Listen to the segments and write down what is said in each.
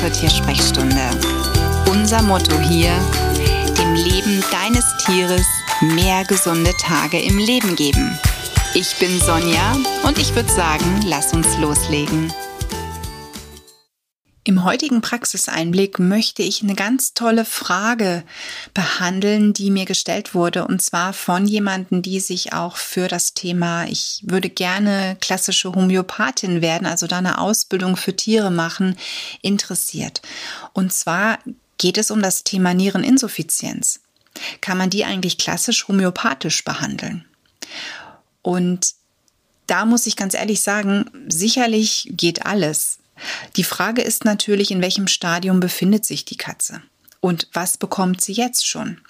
zur Tiersprechstunde. Unser Motto hier, dem Leben deines Tieres mehr gesunde Tage im Leben geben. Ich bin Sonja und ich würde sagen, lass uns loslegen. Im heutigen Praxiseinblick möchte ich eine ganz tolle Frage behandeln, die mir gestellt wurde, und zwar von jemanden, die sich auch für das Thema, ich würde gerne klassische Homöopathin werden, also da eine Ausbildung für Tiere machen, interessiert. Und zwar geht es um das Thema Niereninsuffizienz. Kann man die eigentlich klassisch homöopathisch behandeln? Und da muss ich ganz ehrlich sagen, sicherlich geht alles. Die Frage ist natürlich, in welchem Stadium befindet sich die Katze? Und was bekommt sie jetzt schon?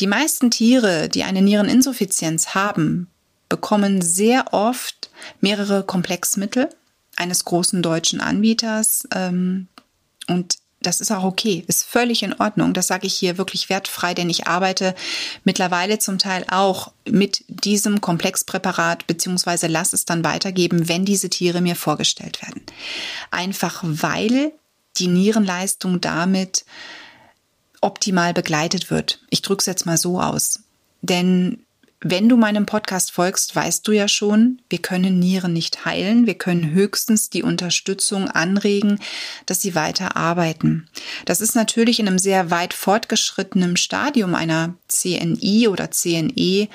Die meisten Tiere, die eine Niereninsuffizienz haben, bekommen sehr oft mehrere Komplexmittel eines großen deutschen Anbieters. Ähm, und das ist auch okay, ist völlig in Ordnung. Das sage ich hier wirklich wertfrei, denn ich arbeite mittlerweile zum Teil auch mit diesem Komplexpräparat beziehungsweise lass es dann weitergeben, wenn diese Tiere mir vorgestellt werden. Einfach weil die Nierenleistung damit optimal begleitet wird. Ich drücke es jetzt mal so aus. Denn wenn du meinem Podcast folgst, weißt du ja schon, wir können Nieren nicht heilen, wir können höchstens die Unterstützung anregen, dass sie weiter arbeiten. Das ist natürlich in einem sehr weit fortgeschrittenen Stadium einer CNI oder CNE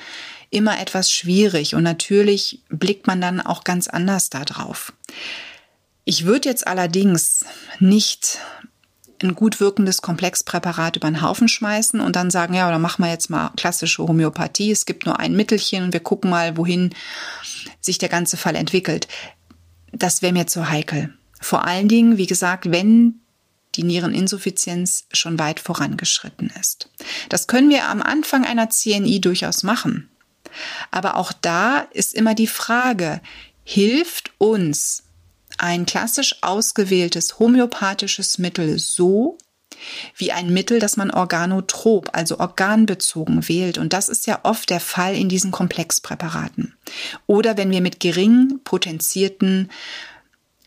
immer etwas schwierig und natürlich blickt man dann auch ganz anders da drauf. Ich würde jetzt allerdings nicht ein gut wirkendes Komplexpräparat über den Haufen schmeißen und dann sagen, ja, oder machen wir jetzt mal klassische Homöopathie. Es gibt nur ein Mittelchen und wir gucken mal, wohin sich der ganze Fall entwickelt. Das wäre mir zu heikel. Vor allen Dingen, wie gesagt, wenn die Niereninsuffizienz schon weit vorangeschritten ist. Das können wir am Anfang einer CNI durchaus machen. Aber auch da ist immer die Frage, hilft uns ein klassisch ausgewähltes homöopathisches Mittel so, wie ein Mittel, das man organotrop, also organbezogen wählt. Und das ist ja oft der Fall in diesen Komplexpräparaten. Oder wenn wir mit gering potenzierten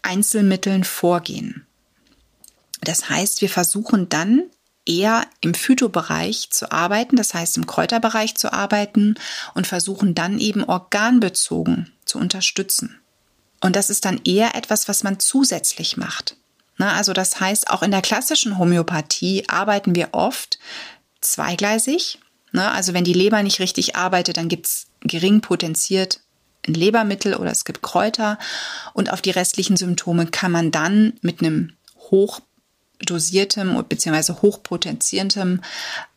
Einzelmitteln vorgehen. Das heißt, wir versuchen dann eher im Phytobereich zu arbeiten, das heißt im Kräuterbereich zu arbeiten und versuchen dann eben organbezogen zu unterstützen. Und das ist dann eher etwas, was man zusätzlich macht. Na, also das heißt, auch in der klassischen Homöopathie arbeiten wir oft zweigleisig. Na, also wenn die Leber nicht richtig arbeitet, dann gibt's gering potenziert ein Lebermittel oder es gibt Kräuter. Und auf die restlichen Symptome kann man dann mit einem hochdosiertem bzw. hochpotenziertem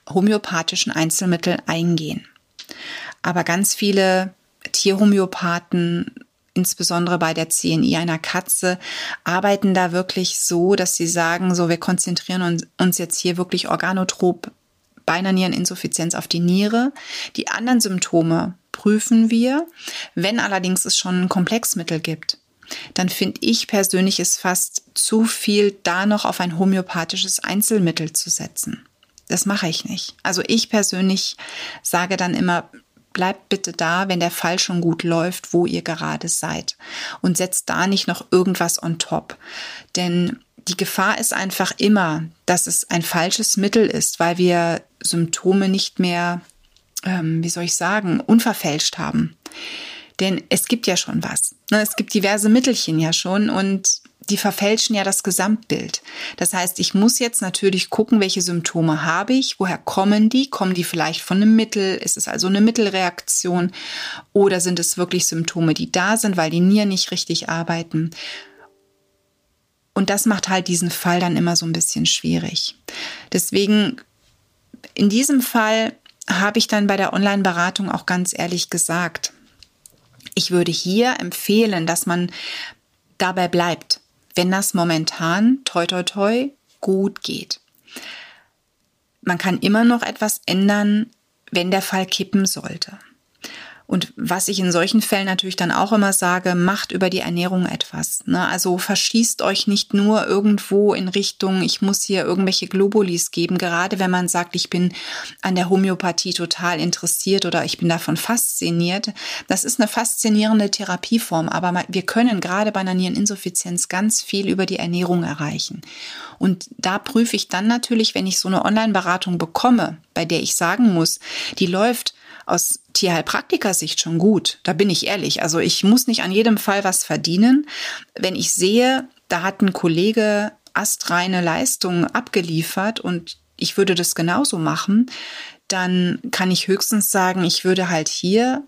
homöopathischen Einzelmittel eingehen. Aber ganz viele Tierhomöopathen insbesondere bei der CNI einer Katze, arbeiten da wirklich so, dass sie sagen, so wir konzentrieren uns jetzt hier wirklich organotrop bei einer Niereninsuffizienz auf die Niere. Die anderen Symptome prüfen wir. Wenn allerdings es schon ein Komplexmittel gibt, dann finde ich persönlich es fast zu viel, da noch auf ein homöopathisches Einzelmittel zu setzen. Das mache ich nicht. Also ich persönlich sage dann immer, bleibt bitte da, wenn der Fall schon gut läuft, wo ihr gerade seid. Und setzt da nicht noch irgendwas on top. Denn die Gefahr ist einfach immer, dass es ein falsches Mittel ist, weil wir Symptome nicht mehr, ähm, wie soll ich sagen, unverfälscht haben. Denn es gibt ja schon was. Ne? Es gibt diverse Mittelchen ja schon und die verfälschen ja das Gesamtbild. Das heißt, ich muss jetzt natürlich gucken, welche Symptome habe ich, woher kommen die? Kommen die vielleicht von einem Mittel? Ist es also eine Mittelreaktion? Oder sind es wirklich Symptome, die da sind, weil die Nieren nicht richtig arbeiten? Und das macht halt diesen Fall dann immer so ein bisschen schwierig. Deswegen, in diesem Fall habe ich dann bei der Online-Beratung auch ganz ehrlich gesagt, ich würde hier empfehlen, dass man dabei bleibt wenn das momentan toi toi toi gut geht. Man kann immer noch etwas ändern, wenn der Fall kippen sollte. Und was ich in solchen Fällen natürlich dann auch immer sage, macht über die Ernährung etwas. Ne? Also verschießt euch nicht nur irgendwo in Richtung, ich muss hier irgendwelche Globulis geben, gerade wenn man sagt, ich bin an der Homöopathie total interessiert oder ich bin davon fasziniert. Das ist eine faszinierende Therapieform, aber wir können gerade bei einer Niereninsuffizienz ganz viel über die Ernährung erreichen. Und da prüfe ich dann natürlich, wenn ich so eine Online-Beratung bekomme, bei der ich sagen muss, die läuft aus Tierheilpraktiker-Sicht schon gut. Da bin ich ehrlich. Also ich muss nicht an jedem Fall was verdienen. Wenn ich sehe, da hat ein Kollege astreine Leistungen abgeliefert und ich würde das genauso machen, dann kann ich höchstens sagen, ich würde halt hier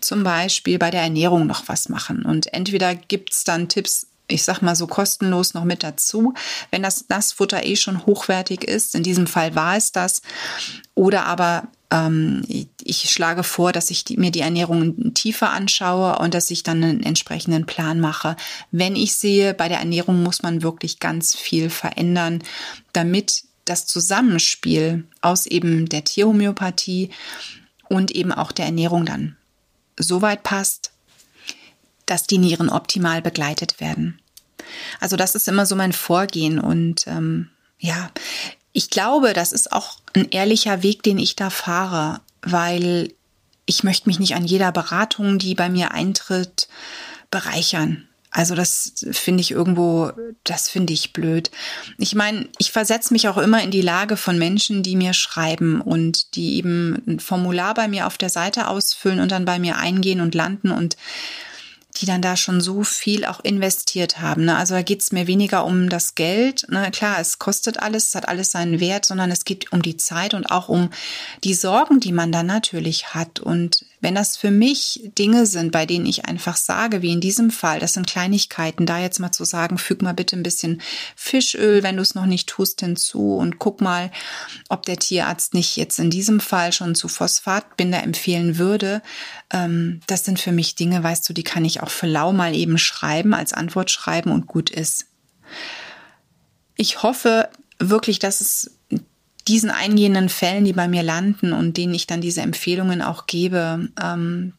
zum Beispiel bei der Ernährung noch was machen. Und entweder gibt's dann Tipps, ich sag mal so kostenlos noch mit dazu, wenn das Nassfutter eh schon hochwertig ist. In diesem Fall war es das. Oder aber ähm, ich schlage vor, dass ich mir die Ernährung tiefer anschaue und dass ich dann einen entsprechenden Plan mache. Wenn ich sehe, bei der Ernährung muss man wirklich ganz viel verändern, damit das Zusammenspiel aus eben der Tierhomöopathie und eben auch der Ernährung dann so weit passt, dass die Nieren optimal begleitet werden. Also das ist immer so mein Vorgehen und ähm, ja, ich glaube, das ist auch ein ehrlicher Weg, den ich da fahre, weil ich möchte mich nicht an jeder Beratung, die bei mir eintritt, bereichern. Also das finde ich irgendwo, das finde ich blöd. Ich meine, ich versetze mich auch immer in die Lage von Menschen, die mir schreiben und die eben ein Formular bei mir auf der Seite ausfüllen und dann bei mir eingehen und landen und die dann da schon so viel auch investiert haben. Ne? Also da geht es mir weniger um das Geld. Ne? Klar, es kostet alles, es hat alles seinen Wert, sondern es geht um die Zeit und auch um die Sorgen, die man dann natürlich hat. Und wenn das für mich Dinge sind, bei denen ich einfach sage, wie in diesem Fall, das sind Kleinigkeiten, da jetzt mal zu sagen, füg mal bitte ein bisschen Fischöl, wenn du es noch nicht tust, hinzu und guck mal, ob der Tierarzt nicht jetzt in diesem Fall schon zu Phosphatbinder empfehlen würde. Ähm, das sind für mich Dinge, weißt du, die kann ich auch für lau mal eben schreiben, als Antwort schreiben und gut ist. Ich hoffe wirklich, dass es diesen eingehenden Fällen, die bei mir landen und denen ich dann diese Empfehlungen auch gebe, ähm,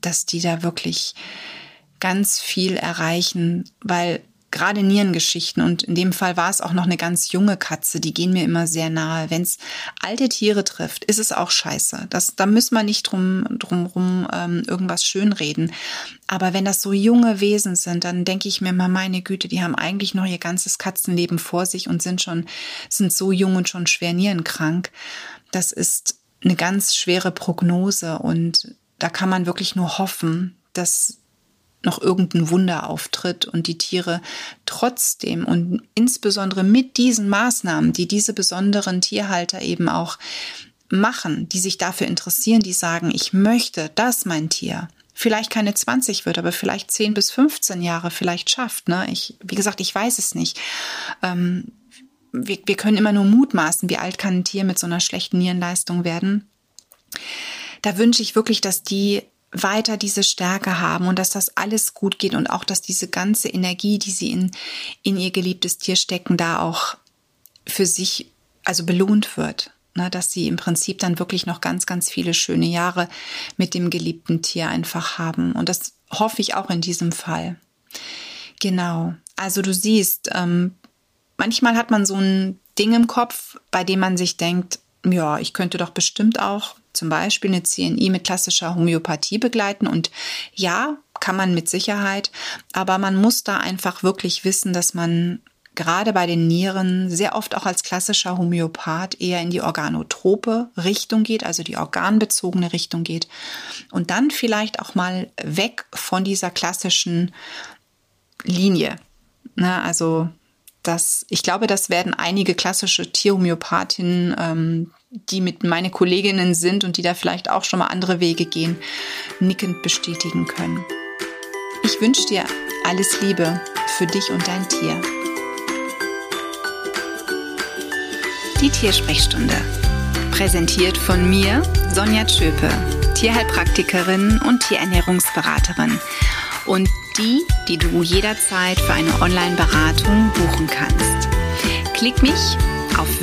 dass die da wirklich ganz viel erreichen, weil gerade Nierengeschichten und in dem Fall war es auch noch eine ganz junge Katze, die gehen mir immer sehr nahe. Wenn es alte Tiere trifft, ist es auch scheiße. Das, da muss man nicht drum, drum rum ähm, irgendwas schönreden. Aber wenn das so junge Wesen sind, dann denke ich mir mal, meine Güte, die haben eigentlich noch ihr ganzes Katzenleben vor sich und sind schon, sind so jung und schon schwer nierenkrank. Das ist eine ganz schwere Prognose und da kann man wirklich nur hoffen, dass noch irgendein Wunder auftritt und die Tiere trotzdem und insbesondere mit diesen Maßnahmen, die diese besonderen Tierhalter eben auch machen, die sich dafür interessieren, die sagen, ich möchte, dass mein Tier vielleicht keine 20 wird, aber vielleicht 10 bis 15 Jahre vielleicht schafft. Ne? Ich, wie gesagt, ich weiß es nicht. Ähm, wir, wir können immer nur mutmaßen, wie alt kann ein Tier mit so einer schlechten Nierenleistung werden. Da wünsche ich wirklich, dass die weiter diese Stärke haben und dass das alles gut geht und auch, dass diese ganze Energie, die sie in, in ihr geliebtes Tier stecken, da auch für sich also belohnt wird. Ne, dass sie im Prinzip dann wirklich noch ganz, ganz viele schöne Jahre mit dem geliebten Tier einfach haben. Und das hoffe ich auch in diesem Fall. Genau. Also du siehst, ähm, manchmal hat man so ein Ding im Kopf, bei dem man sich denkt, ja, ich könnte doch bestimmt auch zum Beispiel eine CNI mit klassischer Homöopathie begleiten. Und ja, kann man mit Sicherheit, aber man muss da einfach wirklich wissen, dass man gerade bei den Nieren sehr oft auch als klassischer Homöopath eher in die organotrope Richtung geht, also die organbezogene Richtung geht und dann vielleicht auch mal weg von dieser klassischen Linie. Na, also das, ich glaube, das werden einige klassische Tierhomöopathinnen, ähm, die mit meine Kolleginnen sind und die da vielleicht auch schon mal andere Wege gehen, nickend bestätigen können. Ich wünsche dir alles Liebe für dich und dein Tier. Die Tiersprechstunde. Präsentiert von mir, Sonja Tschöpe, Tierheilpraktikerin und Tierernährungsberaterin. Und die, die du jederzeit für eine Online-Beratung buchen kannst. Klick mich auf